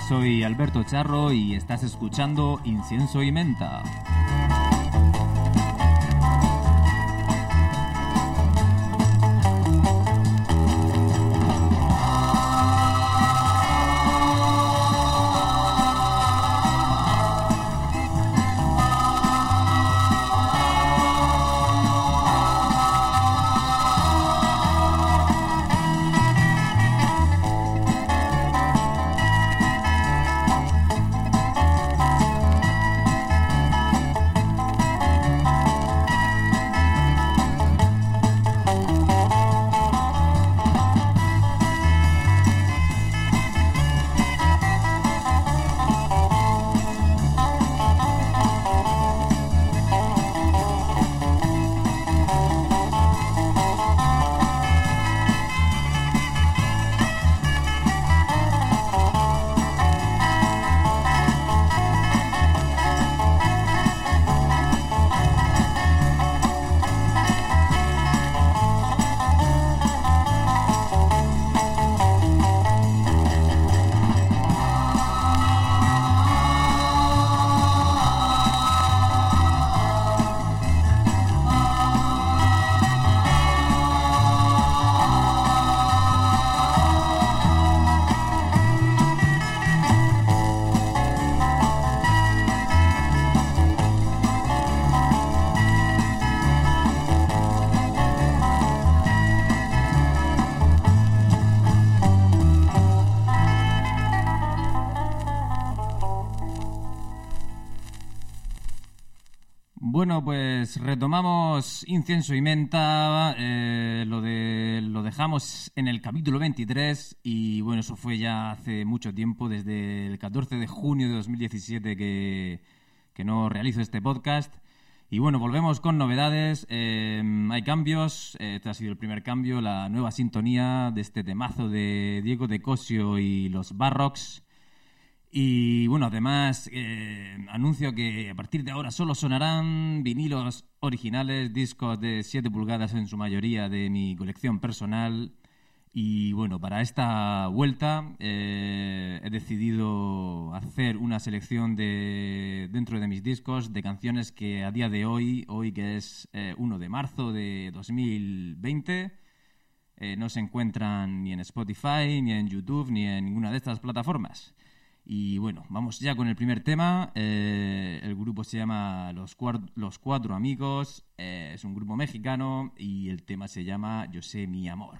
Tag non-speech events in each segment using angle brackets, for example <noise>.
Soy Alberto Charro y estás escuchando Incienso y Menta. Retomamos Incienso y Menta, eh, lo, de, lo dejamos en el capítulo 23 y bueno, eso fue ya hace mucho tiempo, desde el 14 de junio de 2017 que, que no realizo este podcast. Y bueno, volvemos con novedades, eh, hay cambios, eh, este ha sido el primer cambio, la nueva sintonía de este temazo de Diego de Cosio y los Barrocks. Y bueno, además eh, anuncio que a partir de ahora solo sonarán vinilos originales, discos de 7 pulgadas en su mayoría de mi colección personal. Y bueno, para esta vuelta eh, he decidido hacer una selección de, dentro de mis discos de canciones que a día de hoy, hoy que es eh, 1 de marzo de 2020, eh, no se encuentran ni en Spotify, ni en YouTube, ni en ninguna de estas plataformas. Y bueno, vamos ya con el primer tema. Eh, el grupo se llama Los, Los Cuatro Amigos. eh, es un grupo mexicano y el tema se llama Yo sé mi amor.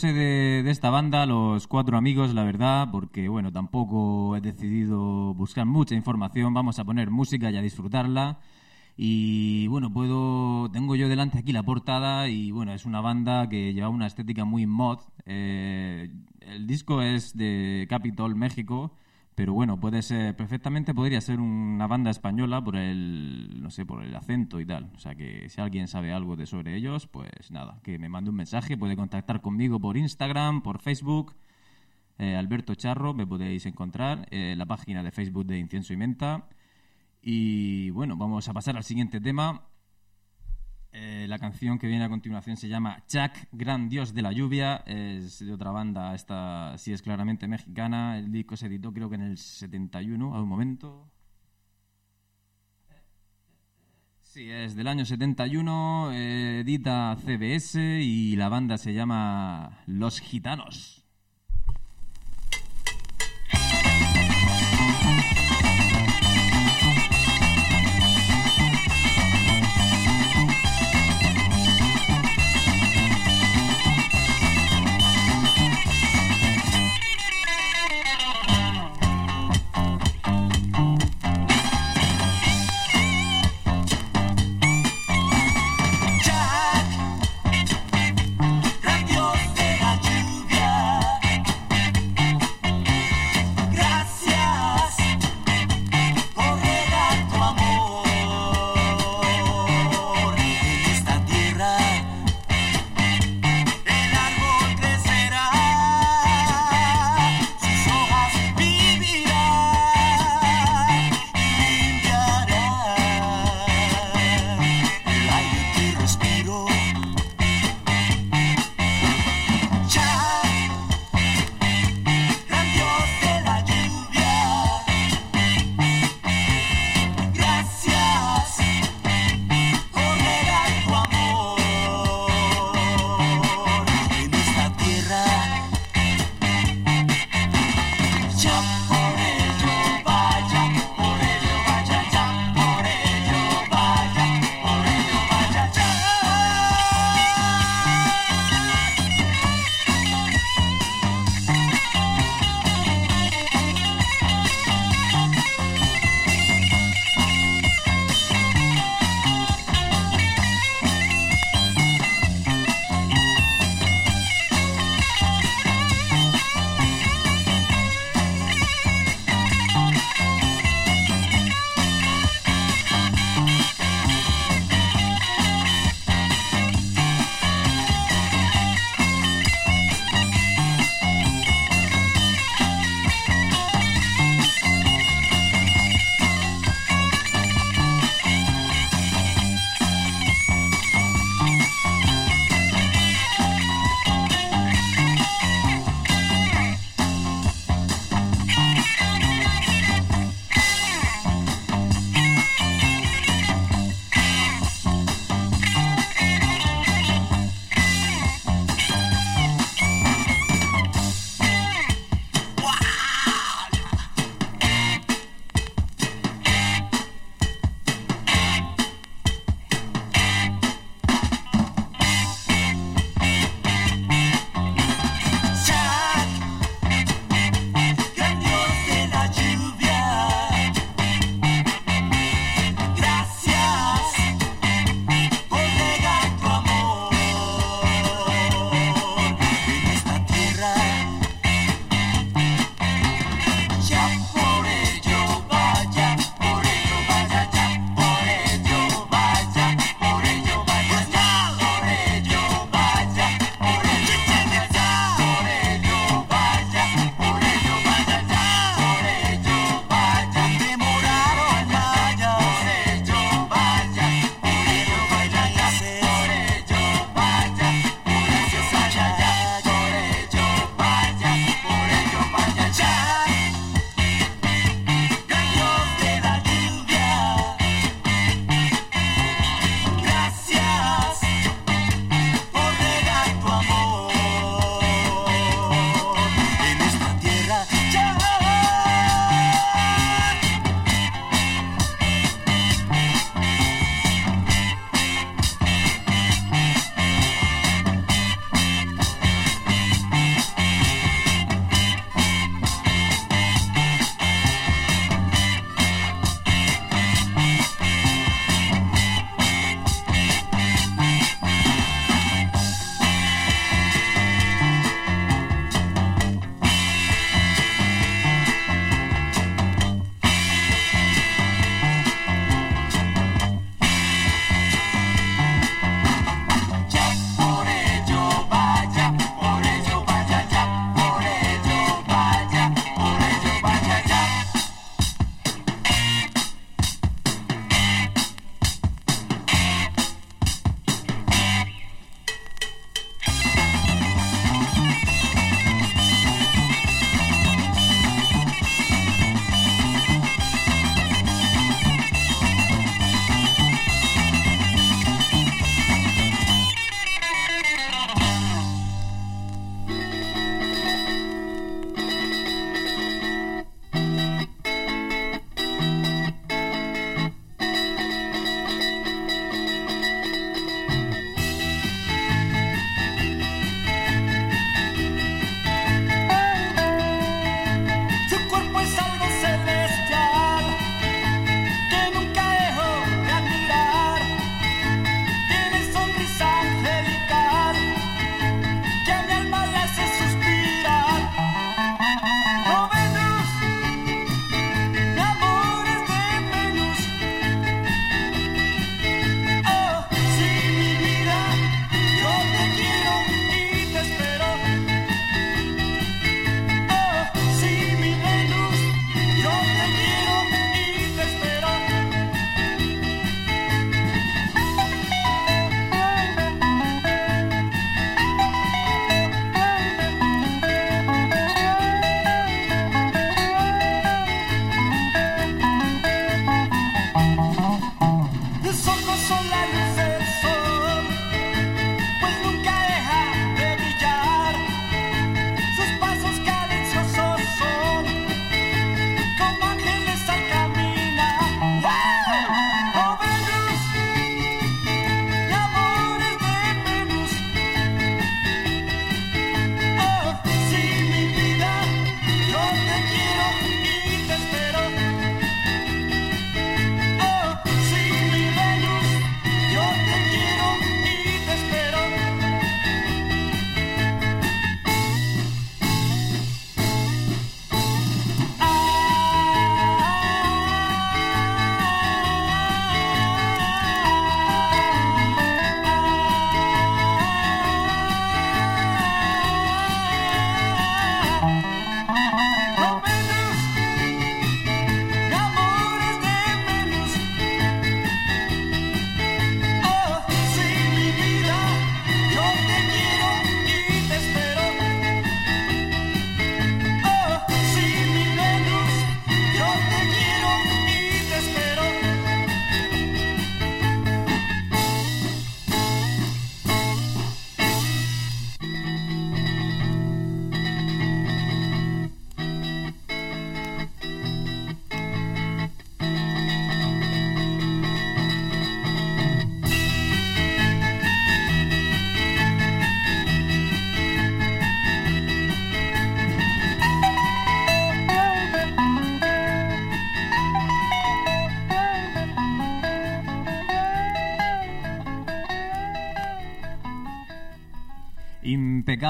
De, de esta banda, los cuatro amigos, la verdad, porque bueno, tampoco he decidido buscar mucha información. Vamos a poner música y a disfrutarla. Y bueno, puedo. Tengo yo delante aquí la portada y bueno, es una banda que lleva una estética muy mod. Eh, el disco es de Capitol, México, pero bueno, puede ser. Perfectamente podría ser una banda española por el. no sé, por el acento y tal. O sea que si alguien sabe algo de sobre ellos, pues nada, que me mande un mensaje, puede contactar conmigo por Instagram, por Facebook. Eh, Alberto Charro, me podéis encontrar en la página de Facebook de Incienso y Menta. Y bueno, vamos a pasar al siguiente tema. Eh, la canción que viene a continuación se llama Jack, Gran Dios de la Lluvia. Es de otra banda, esta sí es claramente mexicana. El disco se editó creo que en el 71, a un momento. Sí, es del año 71, eh, edita CBS y la banda se llama Los Gitanos.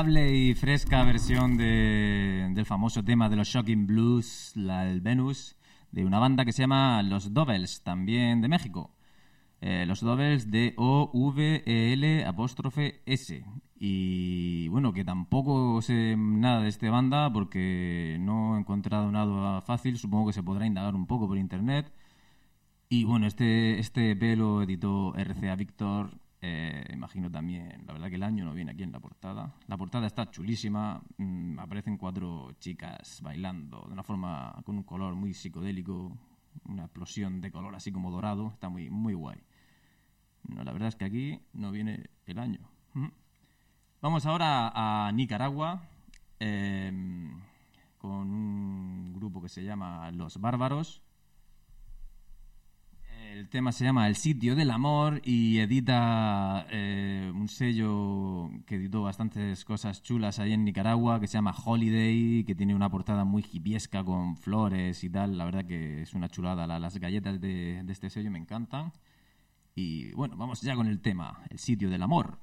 Impecable y fresca versión de- del famoso tema de los Shocking Blues, la, el Venus, de una banda que se llama Los Doubles, también de México. Eh, los Doubles de O-V-E-L apóstrofe S. Y bueno, que tampoco sé nada de esta banda porque no he encontrado nada fácil. Supongo que se podrá indagar un poco por internet. Y bueno, este, este EP lo editó RCA Victor. Eh, imagino también, la verdad que el año no viene aquí en la portada. La portada está chulísima. mm, aparecen cuatro chicas bailando de una forma con un color muy psicodélico, una explosión de color así como dorado. Está muy, muy guay. No, la verdad es que aquí no viene el año. Vamos ahora a Nicaragua eh, con un grupo que se llama Los Bárbaros. El tema se llama El sitio del amor y edita eh, un sello que editó bastantes cosas chulas ahí en Nicaragua que se llama Holiday, que tiene una portada muy hipiesca con flores y tal. La verdad que es una chulada. La- las galletas de, de este sello me encantan. Y bueno, vamos ya con el tema, El sitio del amor.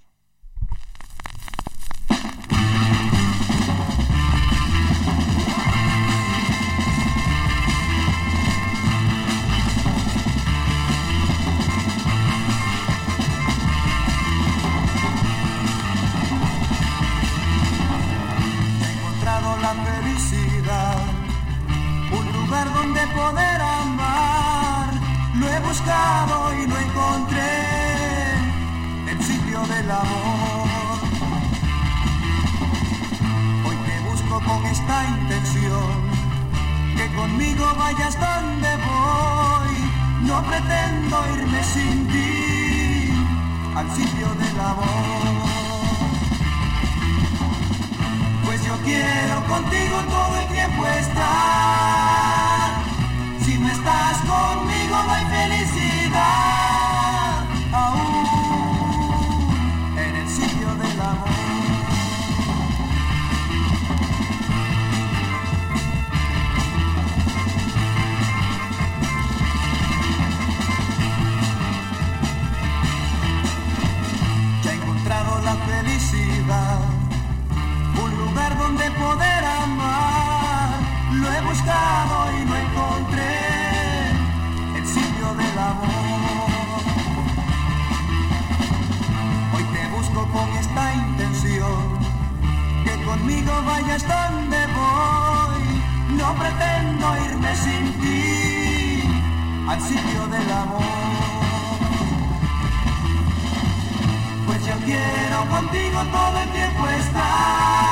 Pretendo vayas donde voy. No pretendo irme sin ti al sitio del amor. Pues yo quiero contigo todo el tiempo estar.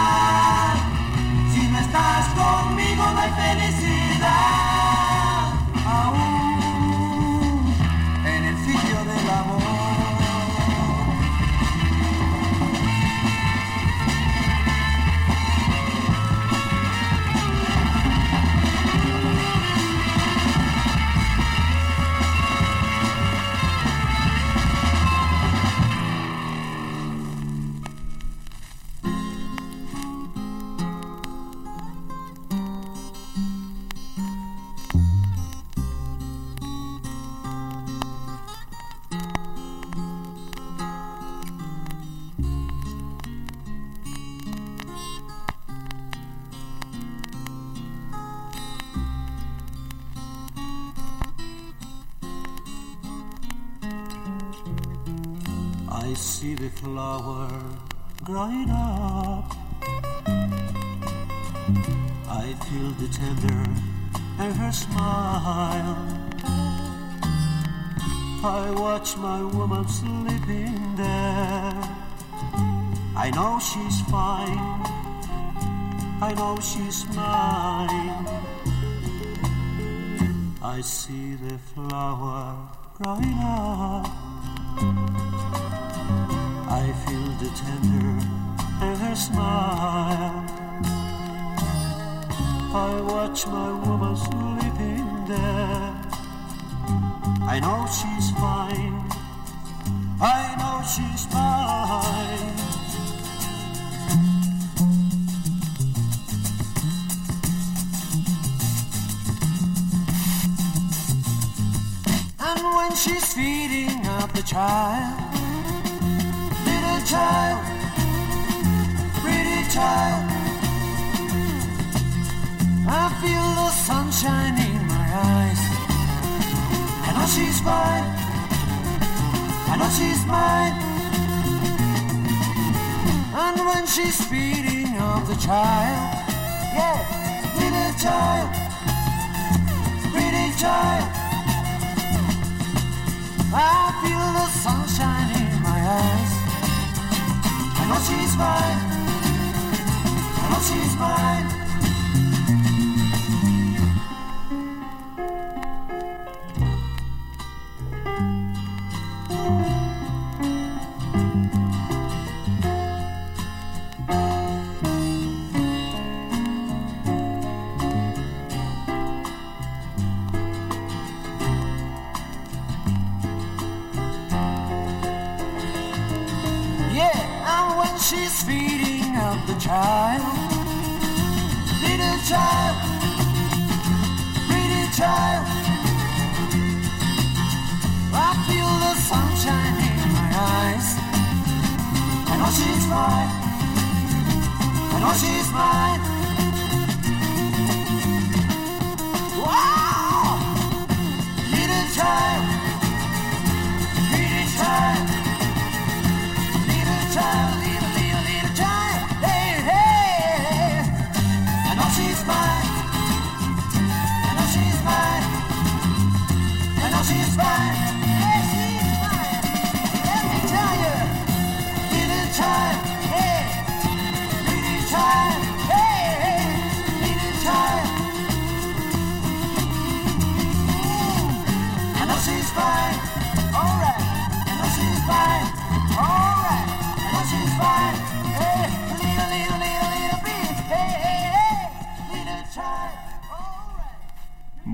Up. I feel the tender in her smile. I watch my woman sleeping there. I know she's fine. I know she's mine. I see the flower growing up. I feel the tender smile. I watch my woman sleeping there. I know she's fine. I know she's mine. And when she's feeding up the child, child, child. I feel the sunshine in my eyes. I know she's mine. I know she's mine. And when she's feeding of the child, yeah, little child, she's mine. I know she's mine. 'Cause she's mine.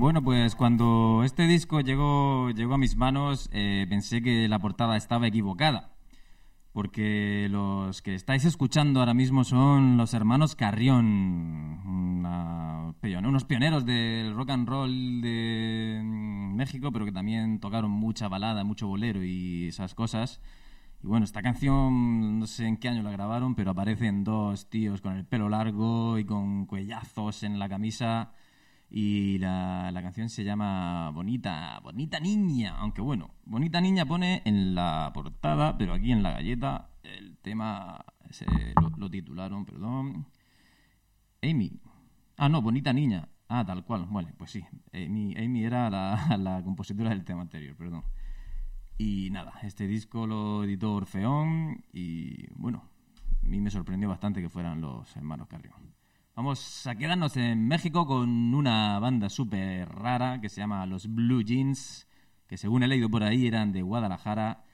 Bueno, pues cuando este disco llegó, llegó a mis manos, eh, pensé que la portada estaba equivocada. Porque los que estáis escuchando ahora mismo son los hermanos Carrión, unos pioneros del rock and roll de mm, México, pero que también tocaron mucha balada, mucho bolero y esas cosas. Y bueno, esta canción no sé en qué año la grabaron, pero aparecen dos tíos con el pelo largo y con cuellazos en la camisa. Y la, la canción se llama Bonita, Bonita Niña. Aunque bueno, Bonita Niña pone en la portada, pero aquí en la galleta el tema se- lo, titularon, perdón. Amy. Ah, no, Bonita Niña. Ah, tal cual. Vale, pues sí. Amy, Amy era la, <laughs> la compositora del tema anterior, perdón. Y nada, este disco lo editó Orfeón y bueno, a mí me sorprendió bastante que fueran los hermanos Carrión. Vamos a quedarnos en México con una banda súper rara que se llama los Blue Jeans, que según he leído por ahí eran de Guadalajara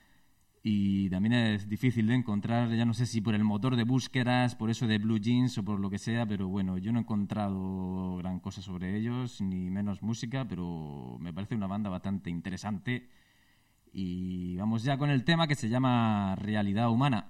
y también es difícil de encontrar, ya no sé si por el motor de búsquedas, por eso de Blue Jeans o por lo que sea, pero bueno, yo no he encontrado gran cosa sobre ellos, ni menos música, pero me parece una banda bastante interesante. Y vamos ya con el tema que se llama Realidad Humana.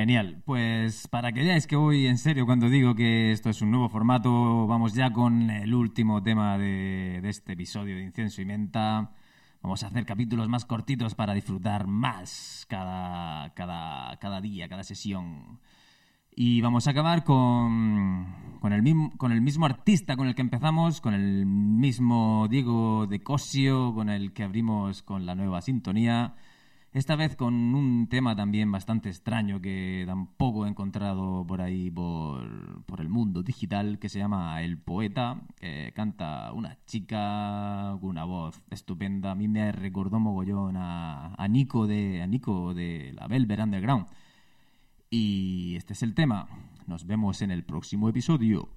Genial. Pues para que veáis que voy en serio cuando digo que esto es un nuevo formato, vamos ya con el último tema de, de este episodio de Incienso y Menta. Vamos a hacer capítulos más cortitos para disfrutar más cada, cada, cada día, cada sesión. Y vamos a acabar con, con, el con el mismo artista con el que empezamos, con el mismo Diego de Cosio, con el que abrimos con la nueva sintonía. Esta vez con un tema también bastante extraño que tampoco he encontrado por ahí por, por el mundo digital, que se llama El Poeta, que canta una chica con una voz estupenda. A mí me recordó mogollón a, a Nico de, a Nico de la Velvet Underground. Y este es el tema. Nos vemos en el próximo episodio.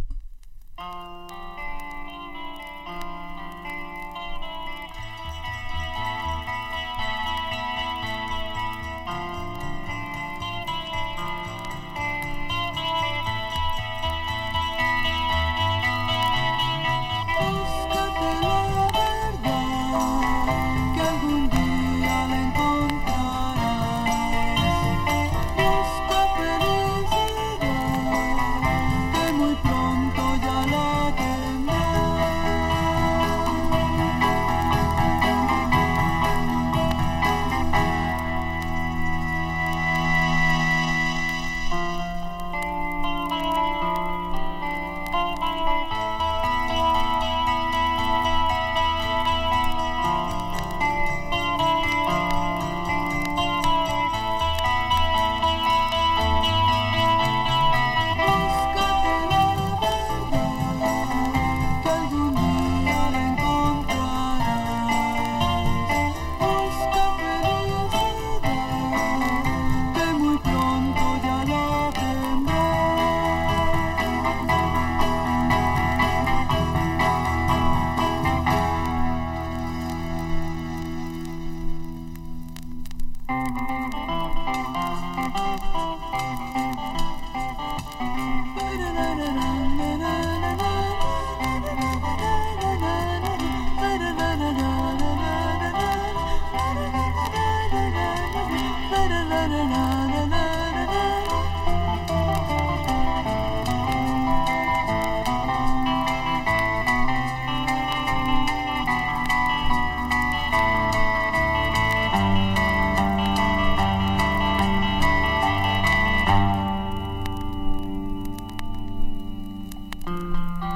Música